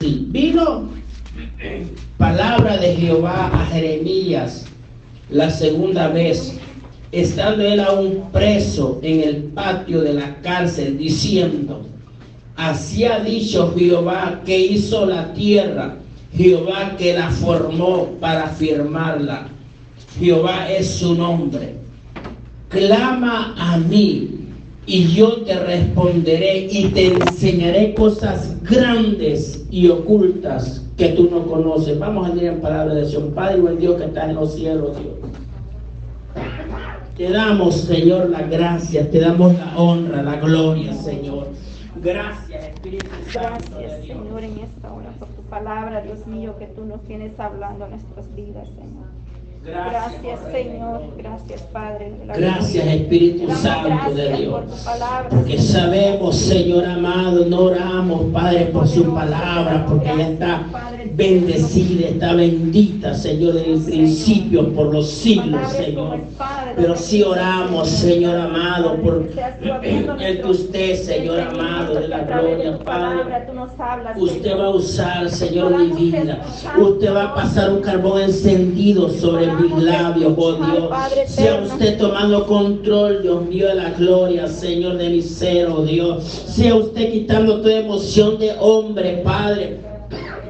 Vino palabra de Jehová a Jeremías la segunda vez, estando él aún preso en el patio de la cárcel, diciendo, así ha dicho Jehová que hizo la tierra, Jehová que la formó para firmarla. Jehová es su nombre. Clama a mí y yo te responderé y te enseñaré cosas grandes y ocultas que tú no conoces. Vamos a leer en palabra de Dios. Padre, buen Dios que está en los cielos, Dios. Te damos, Señor, la gracia, te damos la honra, la gloria, Señor. Gracias, Espíritu Santo. Gracias, Señor, en esta hora por tu palabra, Dios mío, que tú nos tienes hablando en nuestras vidas, Señor. Gracias, Señor. Gracias, Padre. Gracias, Espíritu Santo de Dios. Porque sabemos, Señor amado, no oramos, Padre, por su palabra, porque ella está bendecida, está bendita, Señor, desde el principio, por los siglos, Señor. Pero si oramos, Señor amado, por el que usted, Señor amado, de la gloria, Padre, usted va a usar, Señor, mi vida. Usted va a pasar un carbón encendido sobre mis labios, oh Dios. Sea usted tomando control, Dios mío, de la gloria, Señor, de mi ser, oh Dios. Sea usted quitando toda emoción de hombre, Padre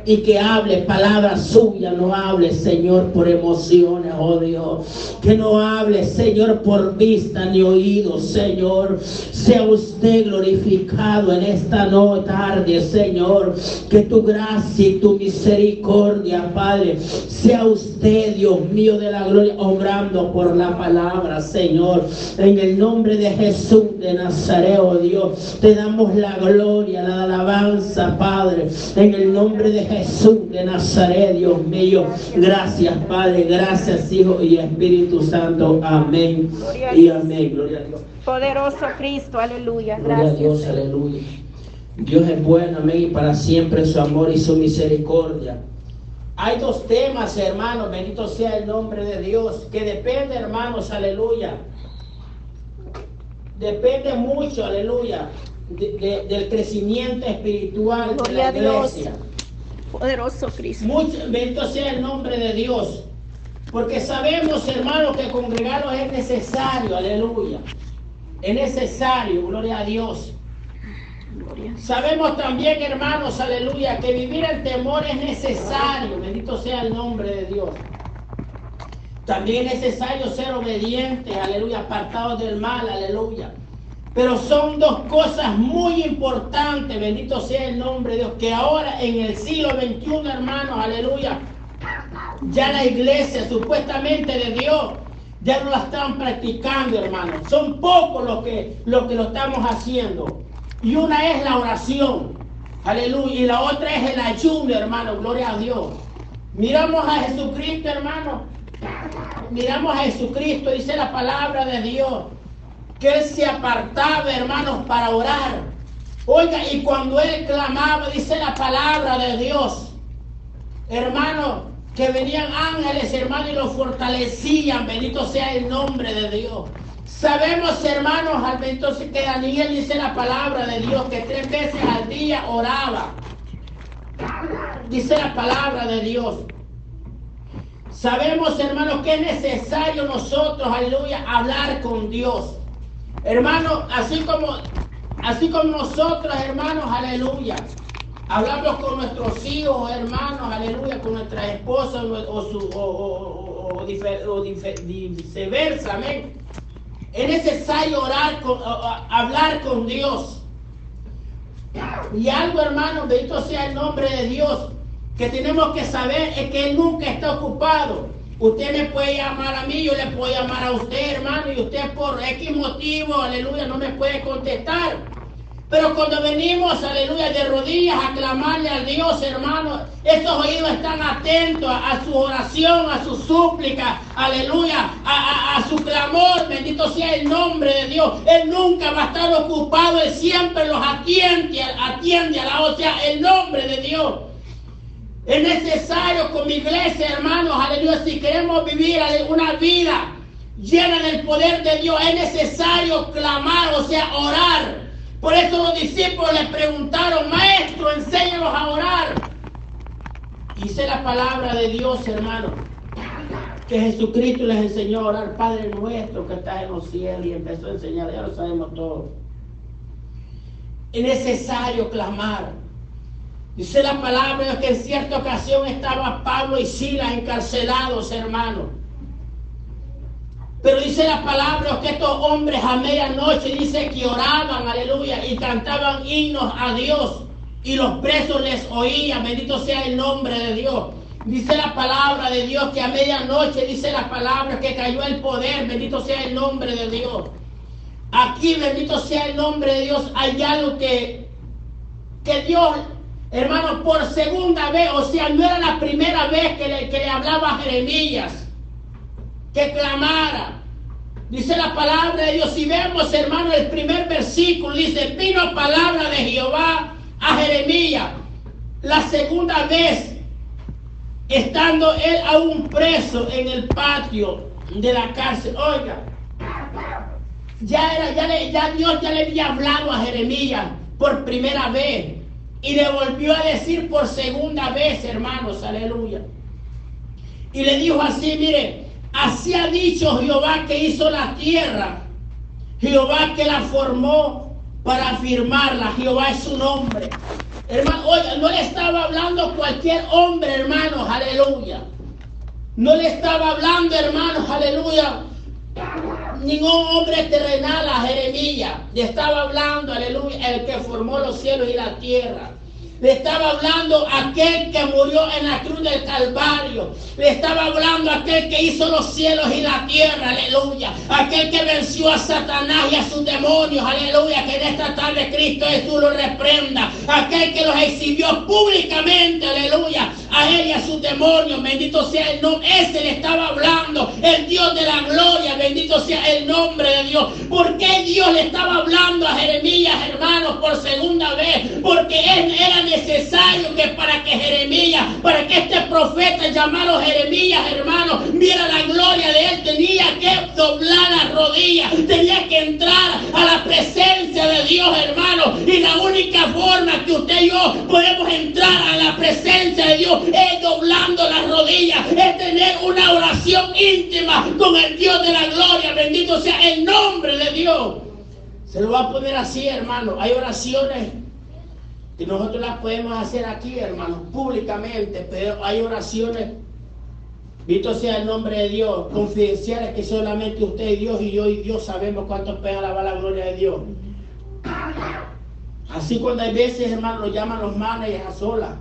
y que hable palabras suyas, no hable, Señor, por emociones, oh Dios. Que no hable, Señor, por vista ni oído, Señor. Sea usted glorificado en esta noche, tarde, Señor. Que tu gracia y tu misericordia, Padre, sea usted, Dios mío de la gloria, obrando por la palabra, Señor. En el nombre de Jesús de Nazaret, oh Dios, te damos la gloria, la alabanza, Padre. En el nombre de Jesús. Jesús de Nazaret, Dios mío. Gracias, Padre. Gracias, Hijo y Espíritu Santo. Amén. Y amén. Gloria a Dios. Poderoso Cristo, aleluya. Gloria a Dios, aleluya. Dios es bueno, amén. Y para siempre su amor y su misericordia. Hay dos temas, hermanos, bendito sea el nombre de Dios, que depende, hermanos, aleluya. Depende mucho, aleluya, del crecimiento espiritual de la iglesia. Poderoso Cristo. Mucho, bendito sea el nombre de Dios. Porque sabemos, hermanos, que congregarnos es necesario, aleluya. Es necesario, gloria a Dios. Sabemos también, hermanos, aleluya, que vivir el temor es necesario, bendito sea el nombre de Dios. También es necesario ser obedientes, aleluya, apartados del mal, aleluya. Pero son dos cosas muy importantes, bendito sea el nombre de Dios, que ahora en el siglo XXI, hermanos, aleluya, ya la iglesia supuestamente de Dios ya no la están practicando, hermanos. Son pocos los que, los que lo estamos haciendo. Y una es la oración, aleluya, y la otra es el ayuno, hermano, gloria a Dios. Miramos a Jesucristo, hermano. Miramos a Jesucristo, dice la palabra de Dios que él se apartaba, hermanos, para orar. Oiga, y cuando él clamaba, dice la palabra de Dios, hermano, que venían ángeles, hermano, y lo fortalecían. Bendito sea el nombre de Dios. Sabemos, hermanos, al entonces que Daniel dice la palabra de Dios, que tres veces al día oraba. Dice la palabra de Dios. Sabemos, hermanos, que es necesario nosotros, aleluya, hablar con Dios. Hermano, así como, así como nosotros, hermanos, aleluya. Hablamos con nuestros hijos, hermanos, aleluya, con nuestras esposas o, su, o, viceversa, amén. Es necesario orar, con, hablar con Dios. Y algo, hermano, bendito sea el nombre de Dios, que tenemos que saber es que Él nunca está ocupado. Usted me puede llamar a mí, yo le puedo llamar a usted, hermano, y usted por X motivo, aleluya, no me puede contestar. Pero cuando venimos, aleluya, de rodillas a clamarle al Dios, hermano, esos oídos están atentos a, su oración, a su súplica, aleluya, a, su clamor, bendito sea el nombre de Dios. Él nunca va a estar ocupado, Él siempre los atiende, atiende a la, o el nombre de Dios. Es necesario con mi iglesia, hermanos, aleluya, si queremos vivir una vida llena del poder de Dios, es necesario clamar, o sea, orar. Por eso los discípulos le preguntaron, maestro, enséñanos a orar. Dice la palabra de Dios, hermano, que Jesucristo les enseñó a orar, Padre nuestro que estás en los cielos, y empezó a enseñar, ya lo sabemos todos. Es necesario clamar. Dice la palabra que en cierta ocasión estaba Pablo y Silas encarcelados, hermano. Pero dice la palabra que estos hombres a medianoche dice que oraban, aleluya, y cantaban himnos a Dios. Y los presos les oían, bendito sea el nombre de Dios. Dice la palabra de Dios que a medianoche dice la palabra que cayó el poder, bendito sea el nombre de Dios. Aquí, bendito sea el nombre de Dios, hay algo que, que Dios, hermano, por segunda vez, o sea, no era la primera vez que le, que le hablaba a Jeremías, que clamara. Dice la palabra de Dios, si vemos, hermano, el primer versículo, dice, vino palabra de Jehová a Jeremías. La segunda vez, estando él aún preso en el patio de la cárcel. Oiga, ya, era, ya, le, ya Dios ya le había hablado a Jeremías por primera vez. Y le volvió a decir por segunda vez, hermanos, aleluya. Y le dijo así, mire, así ha dicho Jehová que hizo la tierra, Jehová que la formó para afirmarla, Jehová es su nombre. Hermano, oiga, no le estaba hablando cualquier hombre, hermanos, aleluya. No le estaba hablando, hermanos, aleluya, ningún hombre terrenal a Jeremías. Le estaba hablando, aleluya, el que formó los cielos y la tierra. Le estaba hablando aquel que murió en la cruz del Calvario. Le estaba hablando aquel que hizo los cielos y la tierra. Aleluya. Aquel que venció a Satanás y a sus demonios. Aleluya. Que en esta tarde Cristo Jesús lo reprenda. Aquel que los exhibió públicamente. Aleluya. A él y a sus demonios. Bendito sea el nombre. Ese le estaba hablando. El Dios de la gloria. Bendito sea el nombre de Dios. ¿Por qué Dios le estaba hablando a Jeremías, hermanos, por segunda vez? Porque él era necesario que para que Jeremías, para que este profeta llamado Jeremías, hermano, viera la gloria de él, tenía que doblar las rodillas, tenía que entrar a la presencia de Dios, hermano. Y la única forma que usted y yo podemos entrar a la presencia de Dios es doblando las rodillas, es tener una oración íntima con el Dios de la gloria. Bendito sea el nombre de Dios. Se lo va a poner así, hermano. Hay oraciones y nosotros las podemos hacer aquí, hermanos, públicamente, pero hay oraciones, visto sea el nombre de Dios, confidenciales que solamente usted y Dios y yo y Dios sabemos cuánto pega la, la gloria de Dios. Así cuando hay veces, hermanos, nos llaman los managers a solas.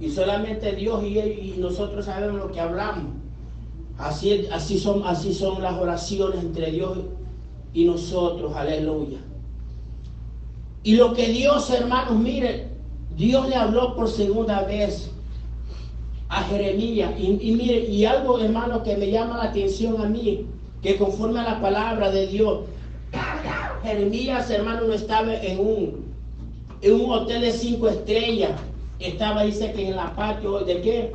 Y solamente Dios y, y nosotros sabemos lo que hablamos. Así, así, son, así son las oraciones entre Dios y nosotros. Aleluya. Y lo que Dios, hermanos, mire, Dios le habló por segunda vez a Jeremías. Y, mire, y algo, hermano, que me llama la atención a mí, que conforme a la palabra de Dios, Jeremías, hermano, no estaba en un, en un hotel de cinco estrellas. Estaba, dice que en la patio, ¿de qué?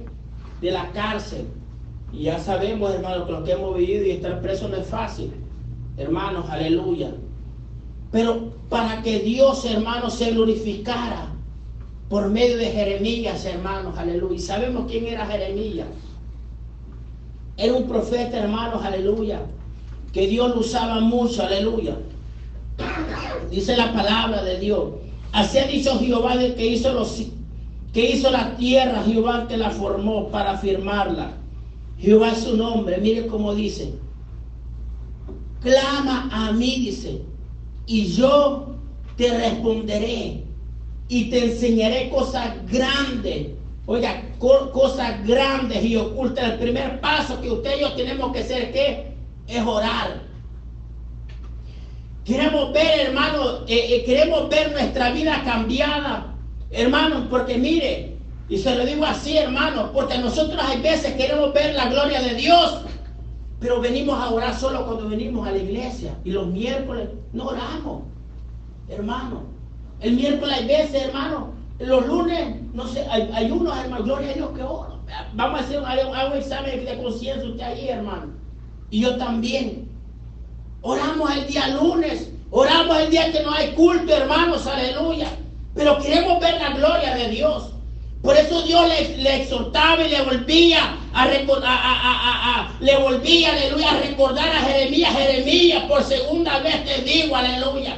De la cárcel. Y ya sabemos, hermano, que lo que hemos vivido y estar preso no es fácil. Hermanos, aleluya. Pero para que Dios, hermanos, se glorificara por medio de Jeremías, hermanos, aleluya. Sabemos quién era Jeremías. Era un profeta, hermanos, aleluya. Que Dios lo usaba mucho, aleluya. Dice la palabra de Dios. Así ha dicho Jehová de que hizo los que hizo la tierra, Jehová que la formó para firmarla. Jehová es su nombre. Mire cómo dice. Clama a mí, dice y yo te responderé y te enseñaré cosas grandes. Oiga, cosas grandes y ocultas. El primer paso que usted y yo tenemos que hacer ¿qué? es orar. Queremos ver, hermano, eh, eh, queremos ver nuestra vida cambiada, hermano, porque mire, y se lo digo así, hermano, porque nosotros hay veces queremos ver la gloria de Dios, pero venimos a orar solo cuando venimos a la iglesia. Y los miércoles no oramos, hermano. El miércoles hay veces, hermano. Los lunes, no sé, hay, unos, hermano, gloria a Dios que oro. Vamos a hacer un, examen de conciencia usted ahí, hermano. Y yo también. Oramos el día lunes. Oramos el día que no hay culto, hermanos, aleluya. Pero queremos ver la gloria de Dios. Por eso Dios le, exhortaba y le volvía a, a, le volvía, aleluya, a recordar a Jeremías, Jeremías, por segunda vez te digo, aleluya.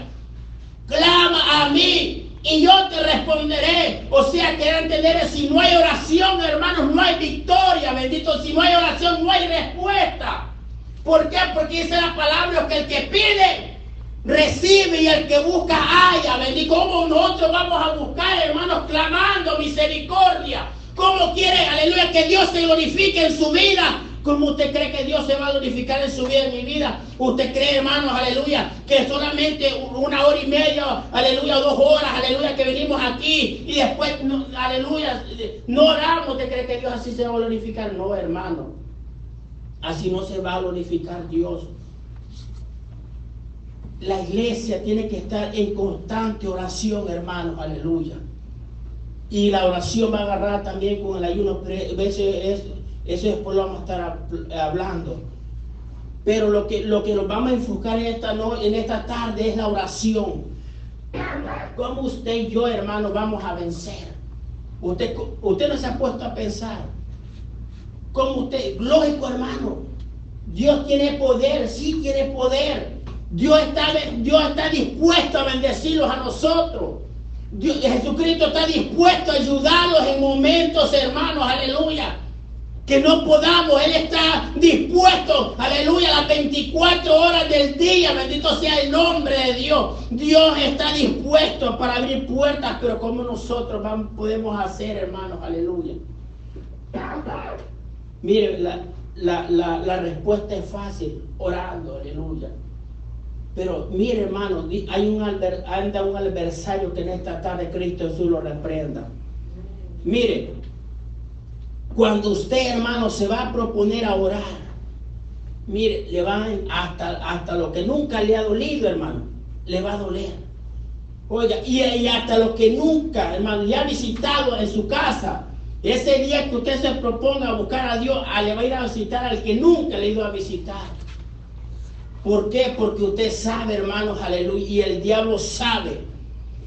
Clama a mí y yo te responderé. O sea que entender, si no hay oración, hermanos, no hay victoria, bendito. Si no hay oración, no hay respuesta. ¿Por qué? Porque dice la palabra que el que pide, recibe y el que busca haya. Bendito. ¿Cómo nosotros vamos a buscar, hermanos, clamando misericordia? ¿Cómo quiere, aleluya, que Dios se glorifique en su vida? ¿Cómo usted cree que Dios se va a glorificar en su vida, en mi vida? ¿Usted cree, hermanos, aleluya, que solamente una hora y media, aleluya, dos horas, aleluya, que venimos aquí y después, aleluya, no oramos? ¿Usted cree que Dios así se va a glorificar? No, hermano. Así no se va a glorificar Dios. La iglesia tiene que estar en constante oración, hermanos, aleluya. Y la oración va a agarrar también con el ayuno. Veces eso después lo vamos a estar hablando. Pero lo que, lo que nos vamos a enfocar en esta, no, en esta tarde es la oración. ¿Cómo usted y yo, hermano, vamos a vencer? Usted, usted no se ha puesto a pensar. ¿Cómo usted? Lógico, hermano. Dios tiene poder, sí tiene poder. Dios está, Dios está dispuesto a bendecirlos a nosotros. Jesucristo está dispuesto a ayudarlos en momentos, hermanos, aleluya. Que no podamos, Él está dispuesto, aleluya, las 24 horas del día, bendito sea el nombre de Dios. Dios está dispuesto para abrir puertas, pero como nosotros podemos hacer, hermanos, aleluya. Mire, la, respuesta es fácil, orando, aleluya. Pero mire, hermano, hay un, anda un adversario que en esta tarde Cristo Jesús lo reprenda. Mire, cuando usted, hermano, se va a proponer a orar, mire, le van hasta, hasta lo que nunca le ha dolido, hermano, le va a doler. Oiga, y, hasta lo que nunca, hermano, le ha visitado en su casa, ese día que usted se proponga a buscar a Dios, le va a ir a visitar al que nunca le ha ido a visitar. ¿Por qué? Porque usted sabe, hermanos, aleluya, y el diablo sabe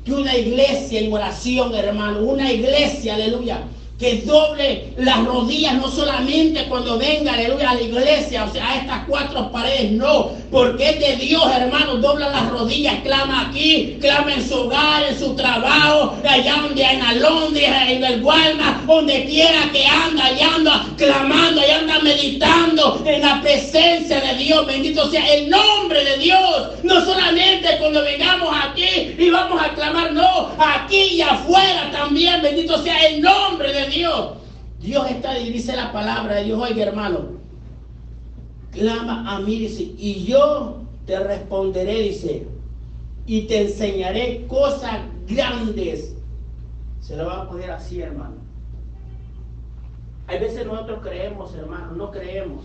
que una iglesia en oración, hermano, una iglesia, aleluya, que doble las rodillas, no solamente cuando venga, aleluya, a la iglesia, o sea, a estas cuatro paredes, no, porque es de Dios, hermano, dobla las rodillas, clama aquí, clama en su hogar, en su trabajo, allá donde en la Londres, en el Walmart, donde quiera que anda, allá anda clamando, allá anda meditando en la presencia de Dios, bendito sea el nombre de Dios, no solamente cuando vengamos aquí y vamos a clamar, no, aquí y afuera también, bendito sea el nombre de Dios. Dios está y dice la palabra de Dios, oiga hermano, clama a mí, dice, y yo te responderé, dice, y te enseñaré cosas grandes. Se lo va a poner así, hermano. Hay veces nosotros creemos, hermano, no creemos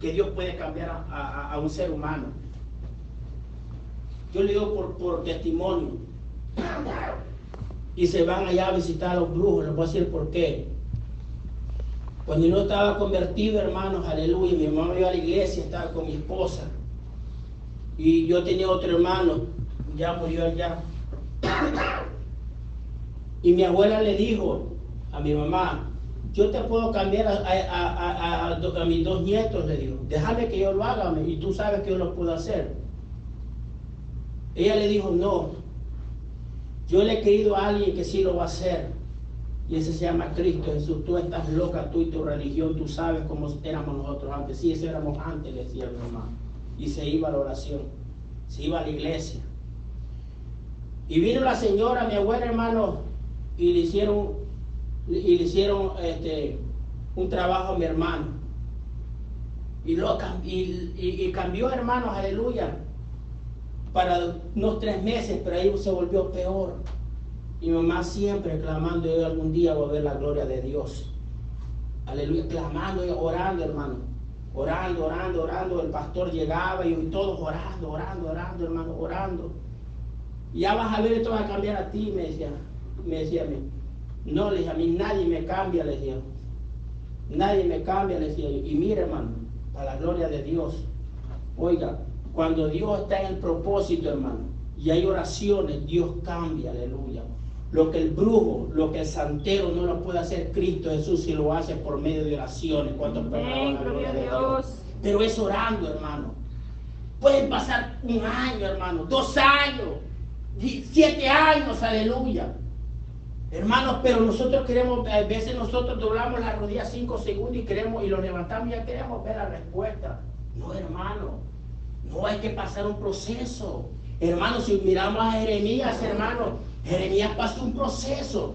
que Dios puede cambiar a, un ser humano. Yo le digo por, por testimonio y se van allá a visitar a los brujos. Les voy a decir por qué. Cuando yo estaba convertido, hermanos, aleluya, mi mamá iba a la iglesia, estaba con mi esposa. Y yo tenía otro hermano, ya murió allá. Y mi abuela le dijo a mi mamá, yo te puedo cambiar a, a, mis dos nietos, le dijo, déjame que yo lo haga y tú sabes que yo lo puedo hacer. Ella le dijo, no, yo le he querido a alguien que sí lo va a hacer. Y ese se llama Cristo Jesús. Tú estás loca, tú y tu religión, tú sabes cómo éramos nosotros antes. Sí, eso éramos antes, le decía mi mamá. Y se iba a la oración, se iba a la iglesia. Y vino la señora, mi abuela hermano, y le hicieron, y le hicieron este, un trabajo a mi hermano. Y, lo, cambió, hermanos, aleluya para unos tres meses, pero ahí se volvió peor. Y mamá siempre clamando, yo algún día voy a ver la gloria de Dios. Aleluya, clamando y orando, hermano. Orando, orando, orando. El pastor llegaba y todos orando, orando, orando, hermano, orando. Ya vas a ver, esto va a cambiar a ti, me decía. Me decía a mí. No, le decía, a mí nadie me cambia, le decía. Nadie me cambia, le decía. Y mire, hermano, para la gloria de Dios. Oiga, cuando Dios está en el propósito, hermano, y hay oraciones, Dios cambia, aleluya. Lo que el brujo, lo que el santero no lo puede hacer Cristo Jesús si lo hace por medio de oraciones. ¿Cuántos gloria a Dios. Pero es orando, hermano. Pueden pasar un año, hermano, dos años, siete años, aleluya. Hermanos, pero nosotros queremos, a veces nosotros doblamos la rodilla cinco segundos y queremos, y lo levantamos y ya queremos ver la respuesta. No, hermano, no hay que pasar un proceso. Hermano, si miramos a Jeremías, hermano, Jeremías pasó un proceso.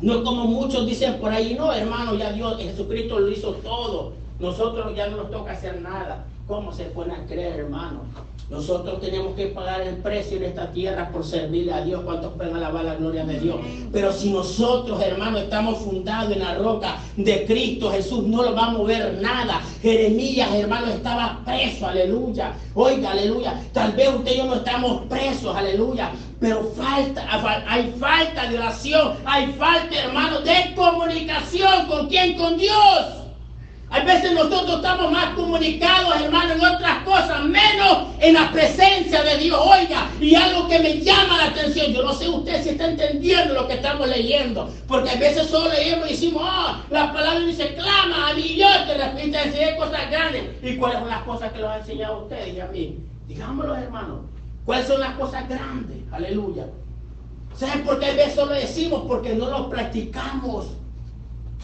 No como muchos dicen por ahí, no, hermano, ya Dios, Jesucristo lo hizo todo. Nosotros ya no nos toca hacer nada. ¿Cómo se pueden creer, hermano? Nosotros tenemos que pagar el precio en esta tierra por servirle a Dios. ¿Cuántos pueden alabar la gloria de Dios? Pero si nosotros, hermano, estamos fundados en la roca de Cristo Jesús, no lo va a mover nada. Jeremías, hermano, estaba preso, aleluya. Oiga, aleluya. Tal vez usted y yo no estamos presos, aleluya. Pero falta, hay falta de oración, hay falta, hermano, de comunicación. ¿Con quién? Con Dios. Veces nosotros estamos más comunicados, hermano, en otras cosas, menos en la presencia de Dios. Oiga, y algo que me llama la atención, yo no sé usted si está entendiendo lo que estamos leyendo, porque a veces solo leemos y decimos, ah, la palabra dice, clama a mi Dios, te repite decir cosas grandes. ¿Y cuáles son las cosas que los ha enseñado a ustedes y a mí? Digámoslo, hermano. ¿Cuáles son las cosas grandes? Aleluya. ¿Saben por qué a veces solo decimos? Porque no lo practicamos.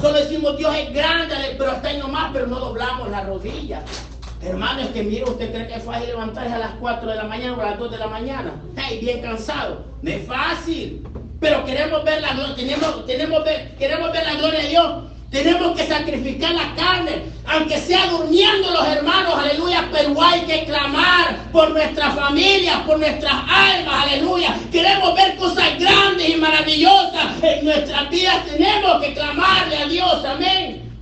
Solo decimos Dios es grande, pero está ahí nomás, pero no doblamos la rodilla. Hermano, es que mire, usted cree que es fácil levantarse a las 4 de la mañana o a las 2 de la mañana. Ahí bien cansado. No es fácil. Pero queremos ver la gloria, tenemos, queremos ver la gloria de Dios. Tenemos que sacrificar la carne, aunque sea durmiendo los hermanos, aleluya, pero hay que clamar por nuestras familias, por nuestras almas, aleluya. Queremos ver cosas grandes y maravillosas en nuestras vidas, tenemos que clamarle a Dios, amén.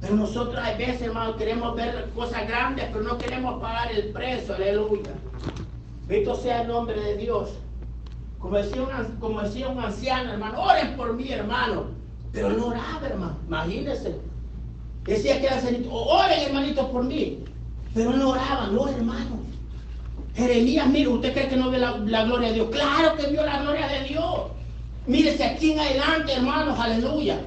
Pero nosotros a veces, hermanos, queremos ver cosas grandes, pero no queremos pagar el precio, aleluya. Bendito sea el nombre de Dios. Como decía, como decía un anciano, hermano, oren por mí, hermano. Pero no oraba, hermano. Imagínense. Decía que era cenito, oren hermanito por mí. Pero no oraban, no hermano. Jeremías, mire, ¿usted cree que no ve la, gloria de Dios? Claro que vio la gloria de Dios. Mírese aquí en adelante, hermanos, aleluya.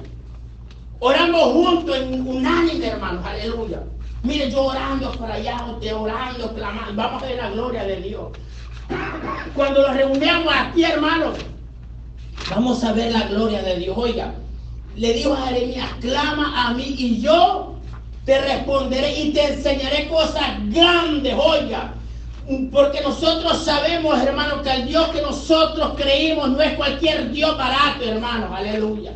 Oramos juntos en unánime, hermanos, aleluya. Mire, yo orando para allá, usted orando, clamando. Vamos a ver la gloria de Dios. Cuando nos reunimos aquí, hermanos, vamos a ver la gloria de Dios. Oiga, le dijo a Jeremías, clama a mí y yo te responderé y te enseñaré cosas grandes, oiga. Porque nosotros sabemos, hermanos, que el Dios que nosotros creímos no es cualquier Dios barato, hermanos, aleluya.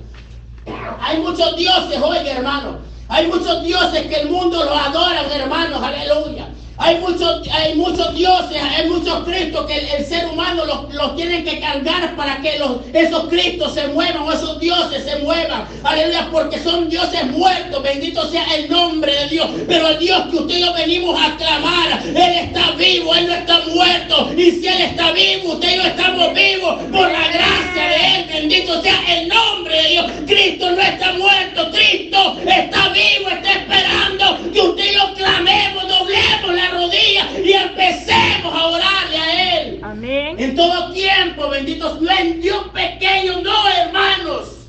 Hay muchos dioses, oiga, hermanos. Hay muchos dioses que el mundo los adoran, hermanos, aleluya. Hay muchos, hay muchos dioses, hay muchos cristos que el, ser humano los, los, tienen que cargar para que los, esos cristos se muevan o esos dioses se muevan. Aleluya, porque son dioses muertos. Bendito sea el nombre de Dios. Pero el Dios que usted y yo venimos a clamar, Él está vivo, Él no está muerto. Y si Él está vivo, usted y yo estamos vivos por la gracia de Él. Bendito sea el nombre de Dios. Cristo no está muerto, Cristo está vivo, todo tiempo, benditos, no en Dios pequeño, no, hermanos.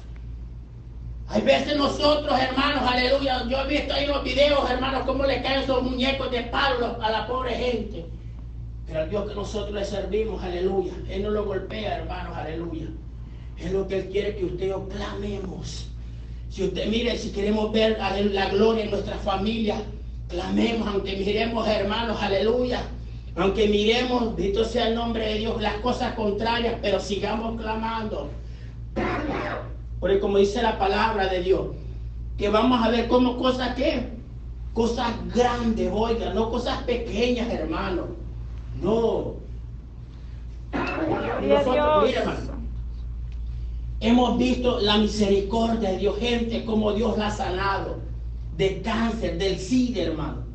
Hay veces nosotros, hermanos, aleluya, yo he visto ahí los videos, hermanos, cómo le caen esos muñecos de palo a la pobre gente. Pero al Dios que nosotros le servimos, aleluya, Él no lo golpea, hermanos, aleluya. Es lo que Él quiere que usted yo clamemos. Si usted mire, si queremos ver la gloria en nuestra familia, Clamemos, aunque miremos, hermanos, aleluya. Aunque miremos, bendito sea el nombre de Dios, las cosas contrarias, pero sigamos clamando. Porque como dice la palabra de Dios, que vamos a ver como cosas que, cosas grandes, oiga, no cosas pequeñas, hermano. No. Nosotros, hermano, hemos visto la misericordia de Dios, gente como Dios la ha sanado de cáncer, del SIDA, hermano.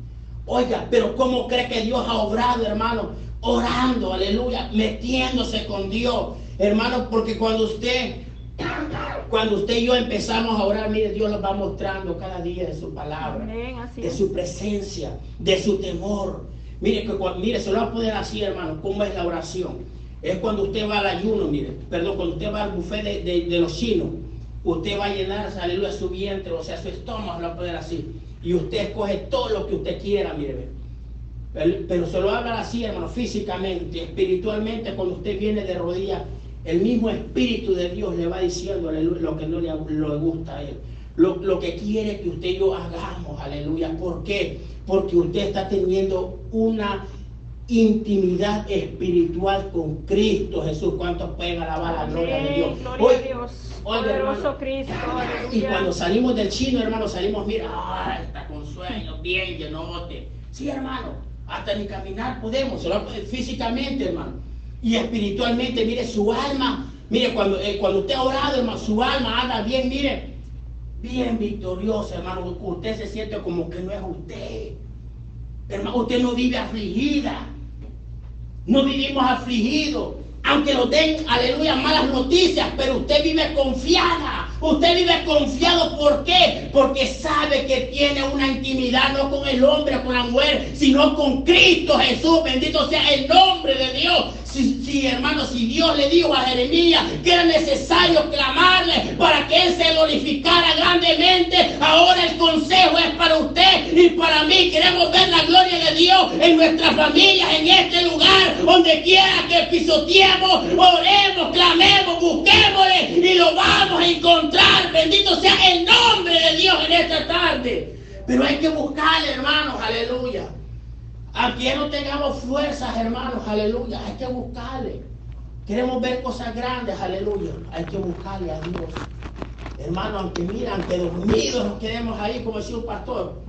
Oiga, pero ¿cómo cree que Dios ha obrado, hermano? Orando, aleluya, metiéndose con Dios, hermano, porque cuando usted, cuando usted y yo empezamos a orar, mire, Dios nos va mostrando cada día de su palabra, de su presencia, de su temor. Mire, que, mire, se lo va a poder así, hermano, cómo es la oración. Es cuando usted va al ayuno, mire, perdón, cuando usted va al buffet de, los chinos, usted va a llenar, aleluya, su vientre, o sea, su estómago, lo va a poner así. Y usted escoge todo lo que usted quiera, mire. Pero se lo haga así, hermano, físicamente, espiritualmente, cuando usted viene de rodillas, el mismo Espíritu de Dios le va diciendo lo que no le, gusta a él. Lo, lo, que quiere que usted y yo hagamos, aleluya. ¿Por qué? Porque usted está teniendo una intimidad espiritual con Cristo Jesús. ¿Cuántos pueden alabar la gloria de Dios? Gloria a Dios. Poderoso Cristo. Y cuando salimos del chino, hermano, salimos, mira, está con sueño, bien llenote. Sí, hermano, hasta ni caminar podemos, físicamente, hermano. Y espiritualmente, mire, su alma, mire, cuando, eh, cuando usted ha orado, hermano, su alma anda bien, mire, bien victoriosa, hermano. Usted se siente como que no es usted. Hermano, usted no vive afligida. No vivimos afligidos. Aunque nos den, aleluya, malas noticias, pero usted vive confiada. Usted vive confiado. ¿Por qué? Porque sabe que tiene una intimidad no con el hombre, con la mujer, sino con Cristo Jesús. Bendito sea el nombre de Dios. Si, hermano, si Dios le dijo a Jeremías que era necesario clamarle para que él se glorificara grandemente, ahora el consejo es para usted y para mí. Queremos ver la gloria de Dios en nuestras familias, en este lugar, donde quiera que pisoteemos, oremos, clamemos, busquémosle y lo vamos a encontrar. Bendito sea el nombre de Dios en esta tarde. Pero hay que buscarle, hermanos, aleluya. Aquí no tengamos fuerzas, hermanos, aleluya. Hay que buscarle. Queremos ver cosas grandes, aleluya. Hay que buscarle a Dios. Hermano, aunque mira, aunque dormidos nos quedemos ahí, como decía un pastor.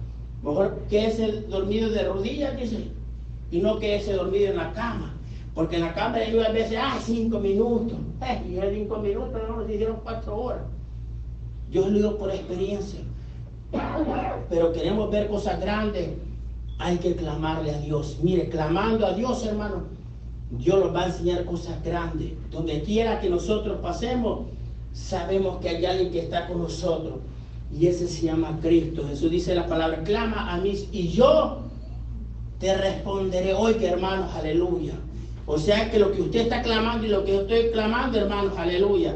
Mejor que ese dormido de rodillas, dice. Y no que ese dormido en la cama. Porque en la cama ellos a veces, ah, cinco minutos. Eh, y en cinco minutos no nos hicieron cuatro horas. Yo lo digo por experiencia. Pero queremos ver cosas grandes hay que clamarle a Dios. Mire, clamando a Dios, hermano, Dios nos va a enseñar cosas grandes. Donde quiera que nosotros pasemos, sabemos que hay alguien que está con nosotros. Y ese se llama Cristo. Jesús dice la palabra, clama a mí y yo te responderé. Oiga, hermanos, aleluya. O sea que lo que usted está clamando y lo que yo estoy clamando, hermanos, aleluya,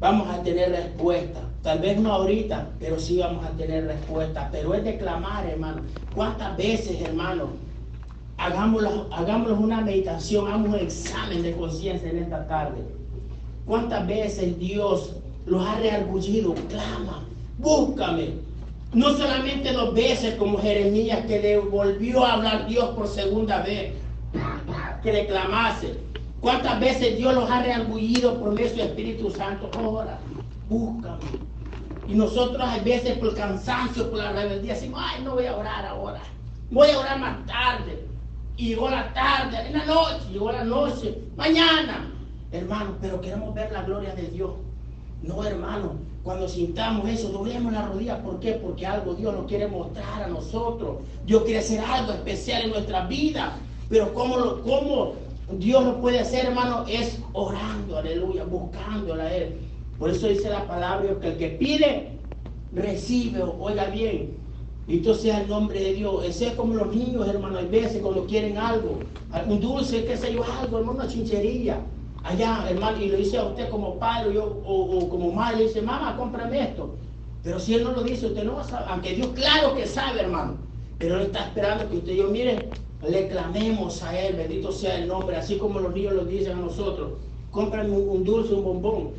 vamos a tener respuesta. Tal vez no ahorita, pero sí vamos a tener respuesta. Pero es de clamar, hermano. ¿Cuántas veces, hermano? Hagámoslo, hagámoslo una meditación, hagamos un examen de conciencia en esta tarde. ¿Cuántas veces Dios los ha reargullido? Clama, búscame. No solamente dos veces como Jeremías que le volvió a hablar Dios por segunda vez, que le clamase. ¿Cuántas veces Dios los ha reargullido por medio del Espíritu Santo? Ahora, búscame. Y nosotros a veces por cansancio, por la rebeldía, decimos, ay, no voy a orar ahora. Voy a orar más tarde. Y llegó la tarde, en la noche, llegó la noche, mañana. Hermano, pero queremos ver la gloria de Dios. No, hermano, cuando sintamos eso, doblemos la rodilla. ¿Por qué? Porque algo Dios nos quiere mostrar a nosotros. Dios quiere hacer algo especial en nuestra vida. Pero ¿cómo, cómo Dios lo puede hacer, hermano? Es orando, aleluya, buscándola a Él. Por eso dice la palabra que el que pide, recibe, oiga bien. Esto sea el nombre de Dios. Ese es como los niños, hermano, hay veces cuando quieren algo, un dulce, qué sé yo, algo, hermano, una chinchería. Allá, hermano, y lo dice a usted como padre yo, o, como madre, le dice, mamá, cómprame esto. Pero si él no lo dice, usted no va a saber, aunque Dios claro que sabe, hermano. Pero él está esperando que usted yo, mire, le clamemos a él, bendito sea el nombre, así como los niños lo dicen a nosotros. Cómprame un dulce, un bombón.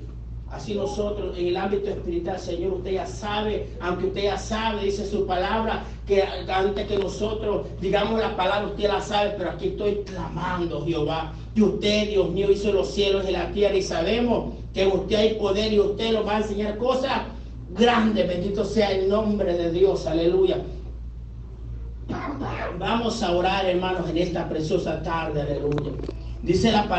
Así nosotros en el ámbito espiritual, Señor, usted ya sabe, aunque usted ya sabe, dice su palabra, que antes que nosotros digamos la palabra, usted la sabe, pero aquí estoy clamando, Jehová. Y usted, Dios mío, hizo los cielos y la tierra y sabemos que usted hay poder y usted nos va a enseñar cosas grandes. Bendito sea el nombre de Dios, aleluya. Vamos a orar, hermanos, en esta preciosa tarde, aleluya. Dice la palabra.